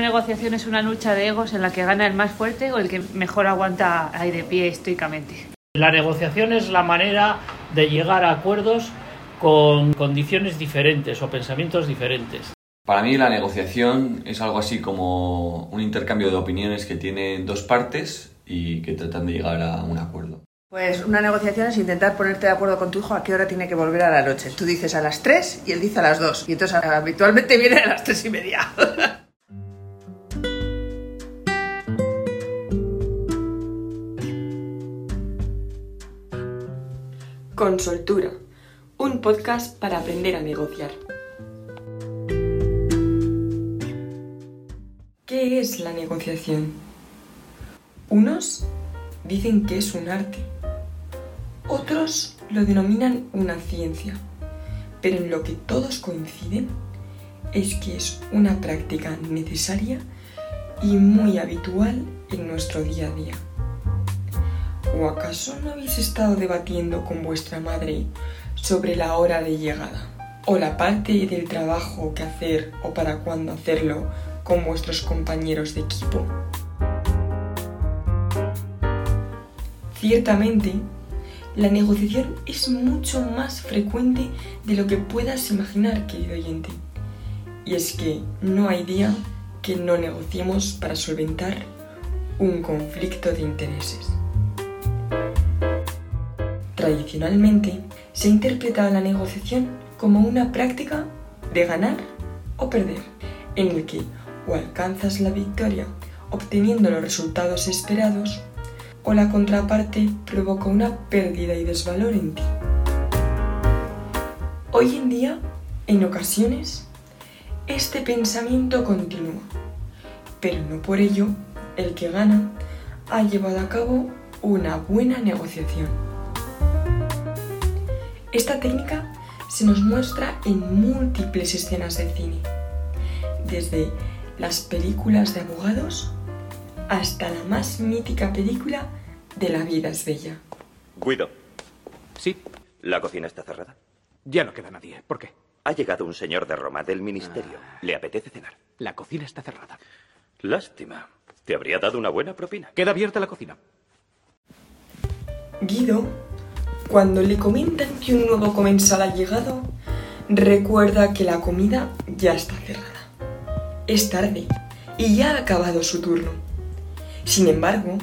una negociación es una lucha de egos en la que gana el más fuerte o el que mejor aguanta ahí de pie estoicamente. La negociación es la manera de llegar a acuerdos con condiciones diferentes o pensamientos diferentes. Para mí la negociación es algo así como un intercambio de opiniones que tienen dos partes y que tratan de llegar a un acuerdo. Pues una negociación es intentar ponerte de acuerdo con tu hijo a qué hora tiene que volver a la noche. Tú dices a las 3 y él dice a las 2. Y entonces habitualmente viene a las 3 y media. Con Soltura, un podcast para aprender a negociar. ¿Qué es la negociación? Unos dicen que es un arte, otros lo denominan una ciencia, pero en lo que todos coinciden es que es una práctica necesaria y muy habitual en nuestro día a día. ¿O acaso no habéis estado debatiendo con vuestra madre sobre la hora de llegada? ¿O la parte del trabajo que hacer o para cuándo hacerlo con vuestros compañeros de equipo? Ciertamente, la negociación es mucho más frecuente de lo que puedas imaginar, querido oyente. Y es que no hay día que no negociemos para solventar un conflicto de intereses. Tradicionalmente, se ha interpretado la negociación como una práctica de ganar o perder, en el que o alcanzas la victoria obteniendo los resultados esperados, o la contraparte provoca una pérdida y desvalor en ti. Hoy en día, en ocasiones, este pensamiento continúa, pero no por ello el que gana ha llevado a cabo una buena negociación. Esta técnica se nos muestra en múltiples escenas de cine, desde las películas de abogados hasta la más mítica película de La vida es bella. Guido, Sí, la cocina está cerrada. ya no queda nadie. ¿Por qué? Ha llegado un señor de Roma del ministerio. ¿Le apetece cenar? La cocina está cerrada. Lástima. Te habría dado una buena propina. Queda abierta la cocina. Guido, cuando le comentan que un nuevo comensal ha llegado, recuerda que la comida ya está cerrada. Es tarde y ya ha acabado su turno. Sin embargo,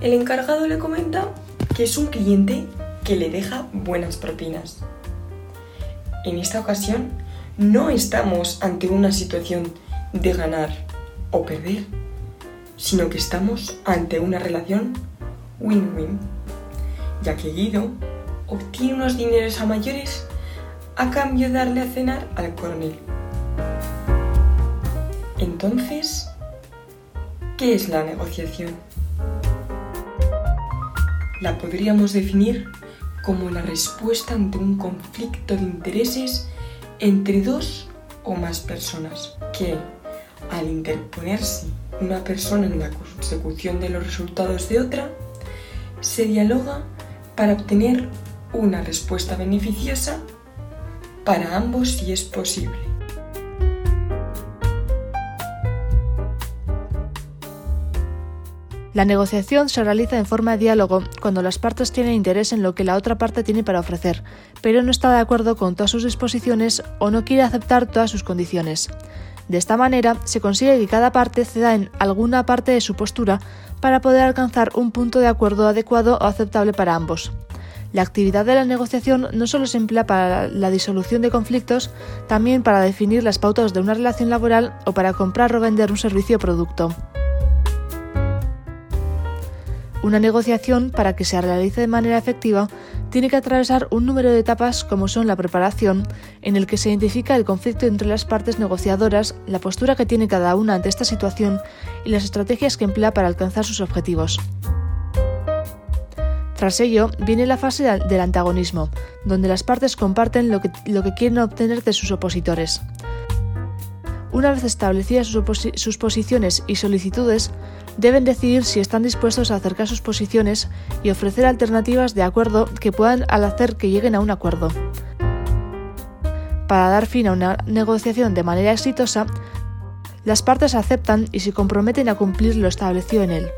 el encargado le comenta que es un cliente que le deja buenas propinas. En esta ocasión, no estamos ante una situación de ganar o perder, sino que estamos ante una relación win-win, ya que Guido obtiene unos dineros a mayores a cambio de darle a cenar al coronel. Entonces, ¿qué es la negociación? La podríamos definir como la respuesta ante un conflicto de intereses entre dos o más personas que, al interponerse una persona en la consecución de los resultados de otra, se dialoga para obtener una respuesta beneficiosa para ambos si es posible. La negociación se realiza en forma de diálogo cuando las partes tienen interés en lo que la otra parte tiene para ofrecer, pero no está de acuerdo con todas sus disposiciones o no quiere aceptar todas sus condiciones. De esta manera se consigue que cada parte ceda en alguna parte de su postura para poder alcanzar un punto de acuerdo adecuado o aceptable para ambos. La actividad de la negociación no solo se emplea para la disolución de conflictos, también para definir las pautas de una relación laboral o para comprar o vender un servicio o producto. Una negociación, para que se realice de manera efectiva, tiene que atravesar un número de etapas como son la preparación, en el que se identifica el conflicto entre las partes negociadoras, la postura que tiene cada una ante esta situación y las estrategias que emplea para alcanzar sus objetivos. Tras ello, viene la fase del antagonismo, donde las partes comparten lo que, quieren obtener de sus opositores. Una vez establecidas sus, sus, posiciones y solicitudes, deben decidir si están dispuestos a acercar sus posiciones y ofrecer alternativas de acuerdo que puedan al hacer que lleguen a un acuerdo. Para dar fin a una negociación de manera exitosa, las partes aceptan y se comprometen a cumplir lo establecido en él.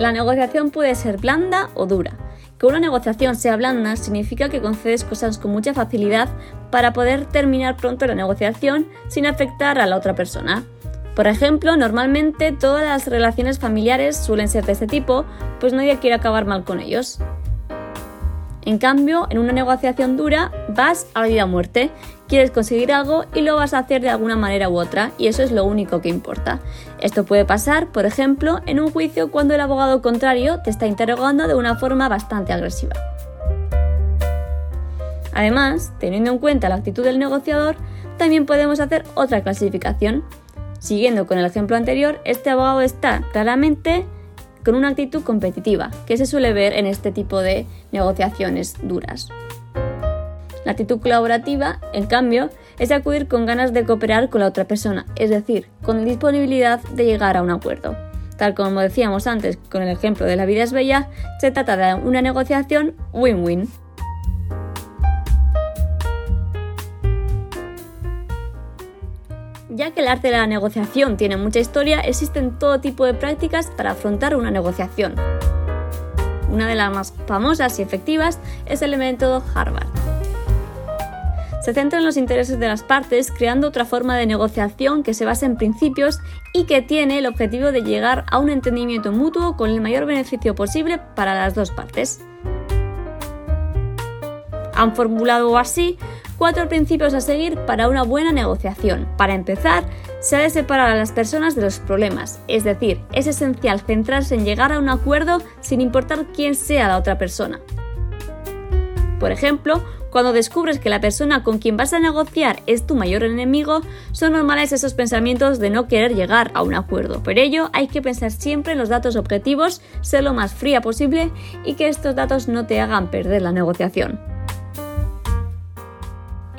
La negociación puede ser blanda o dura. Que una negociación sea blanda significa que concedes cosas con mucha facilidad para poder terminar pronto la negociación sin afectar a la otra persona. Por ejemplo, normalmente todas las relaciones familiares suelen ser de este tipo, pues nadie quiere acabar mal con ellos. En cambio, en una negociación dura vas a vida o muerte, quieres conseguir algo y lo vas a hacer de alguna manera u otra, y eso es lo único que importa. Esto puede pasar, por ejemplo, en un juicio cuando el abogado contrario te está interrogando de una forma bastante agresiva. Además, teniendo en cuenta la actitud del negociador, también podemos hacer otra clasificación. Siguiendo con el ejemplo anterior, este abogado está claramente con una actitud competitiva, que se suele ver en este tipo de negociaciones duras. La actitud colaborativa, en cambio, es acudir con ganas de cooperar con la otra persona, es decir, con disponibilidad de llegar a un acuerdo. Tal como decíamos antes con el ejemplo de la vida es bella, se trata de una negociación win-win. Ya que el arte de la negociación tiene mucha historia, existen todo tipo de prácticas para afrontar una negociación. Una de las más famosas y efectivas es el método Harvard. Se centra en los intereses de las partes, creando otra forma de negociación que se basa en principios y que tiene el objetivo de llegar a un entendimiento mutuo con el mayor beneficio posible para las dos partes. Han formulado así cuatro principios a seguir para una buena negociación. Para empezar, se ha de separar a las personas de los problemas, es decir, es esencial centrarse en llegar a un acuerdo sin importar quién sea la otra persona. Por ejemplo, cuando descubres que la persona con quien vas a negociar es tu mayor enemigo, son normales esos pensamientos de no querer llegar a un acuerdo. Por ello, hay que pensar siempre en los datos objetivos, ser lo más fría posible y que estos datos no te hagan perder la negociación.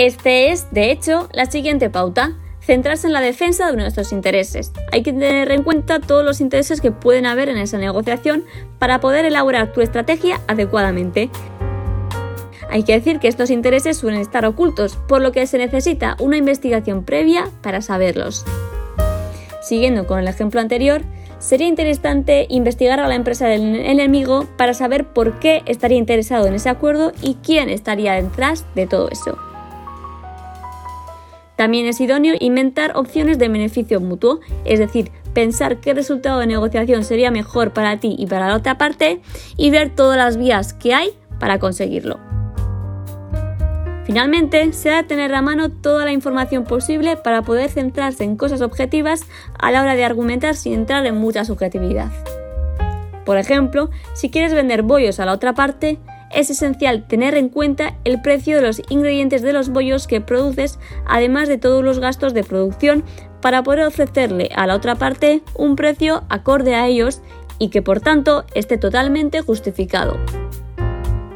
Este es, de hecho, la siguiente pauta. Centrarse en la defensa de nuestros intereses. Hay que tener en cuenta todos los intereses que pueden haber en esa negociación para poder elaborar tu estrategia adecuadamente. Hay que decir que estos intereses suelen estar ocultos, por lo que se necesita una investigación previa para saberlos. Siguiendo con el ejemplo anterior, sería interesante investigar a la empresa del enemigo para saber por qué estaría interesado en ese acuerdo y quién estaría detrás de todo eso. También es idóneo inventar opciones de beneficio mutuo, es decir, pensar qué resultado de negociación sería mejor para ti y para la otra parte y ver todas las vías que hay para conseguirlo. Finalmente, se tener a mano toda la información posible para poder centrarse en cosas objetivas a la hora de argumentar sin entrar en mucha subjetividad. Por ejemplo, si quieres vender bollos a la otra parte, es esencial tener en cuenta el precio de los ingredientes de los bollos que produces, además de todos los gastos de producción, para poder ofrecerle a la otra parte un precio acorde a ellos y que por tanto esté totalmente justificado.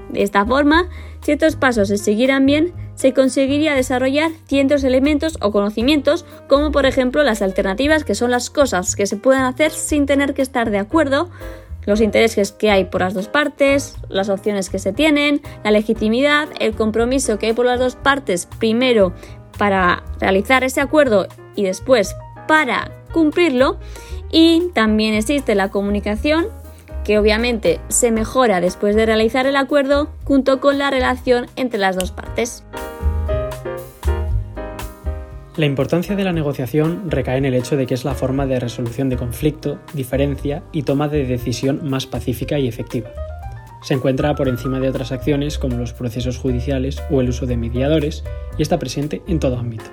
De esta forma, si estos pasos se siguieran bien, se conseguiría desarrollar ciertos elementos o conocimientos, como por ejemplo las alternativas, que son las cosas que se pueden hacer sin tener que estar de acuerdo, los intereses que hay por las dos partes, las opciones que se tienen, la legitimidad, el compromiso que hay por las dos partes, primero para realizar ese acuerdo y después para cumplirlo. Y también existe la comunicación, que obviamente se mejora después de realizar el acuerdo, junto con la relación entre las dos partes. La importancia de la negociación recae en el hecho de que es la forma de resolución de conflicto, diferencia y toma de decisión más pacífica y efectiva. Se encuentra por encima de otras acciones como los procesos judiciales o el uso de mediadores y está presente en todo ámbito.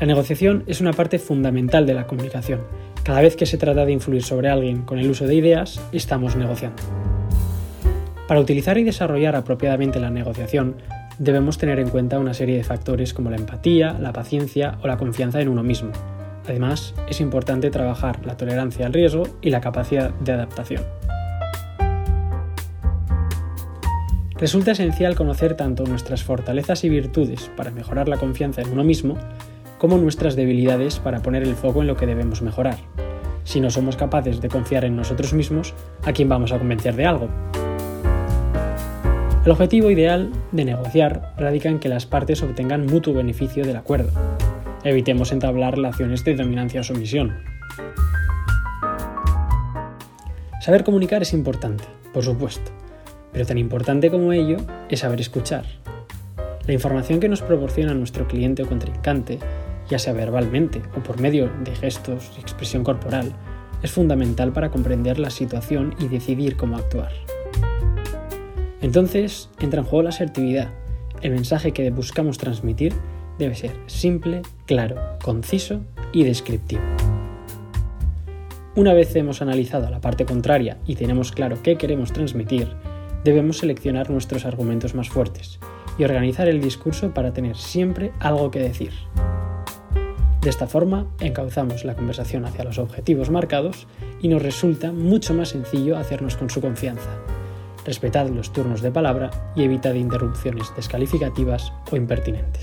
La negociación es una parte fundamental de la comunicación. Cada vez que se trata de influir sobre alguien con el uso de ideas, estamos negociando. Para utilizar y desarrollar apropiadamente la negociación, debemos tener en cuenta una serie de factores como la empatía, la paciencia o la confianza en uno mismo. Además, es importante trabajar la tolerancia al riesgo y la capacidad de adaptación. Resulta esencial conocer tanto nuestras fortalezas y virtudes para mejorar la confianza en uno mismo, como nuestras debilidades para poner el foco en lo que debemos mejorar. Si no somos capaces de confiar en nosotros mismos, ¿a quién vamos a convencer de algo? El objetivo ideal de negociar radica en que las partes obtengan mutuo beneficio del acuerdo. Evitemos entablar relaciones de dominancia o sumisión. Saber comunicar es importante, por supuesto, pero tan importante como ello es saber escuchar. La información que nos proporciona nuestro cliente o contrincante, ya sea verbalmente o por medio de gestos y expresión corporal, es fundamental para comprender la situación y decidir cómo actuar. Entonces entra en juego la asertividad. El mensaje que buscamos transmitir debe ser simple, claro, conciso y descriptivo. Una vez hemos analizado la parte contraria y tenemos claro qué queremos transmitir, debemos seleccionar nuestros argumentos más fuertes y organizar el discurso para tener siempre algo que decir. De esta forma, encauzamos la conversación hacia los objetivos marcados y nos resulta mucho más sencillo hacernos con su confianza. Respetad los turnos de palabra y evitad interrupciones descalificativas o impertinentes.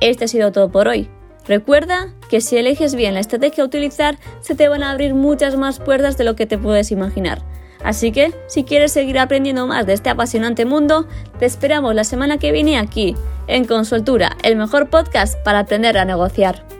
Este ha sido todo por hoy. Recuerda que si eliges bien la estrategia a utilizar, se te van a abrir muchas más puertas de lo que te puedes imaginar. Así que, si quieres seguir aprendiendo más de este apasionante mundo, te esperamos la semana que viene aquí, en Consultura, el mejor podcast para aprender a negociar.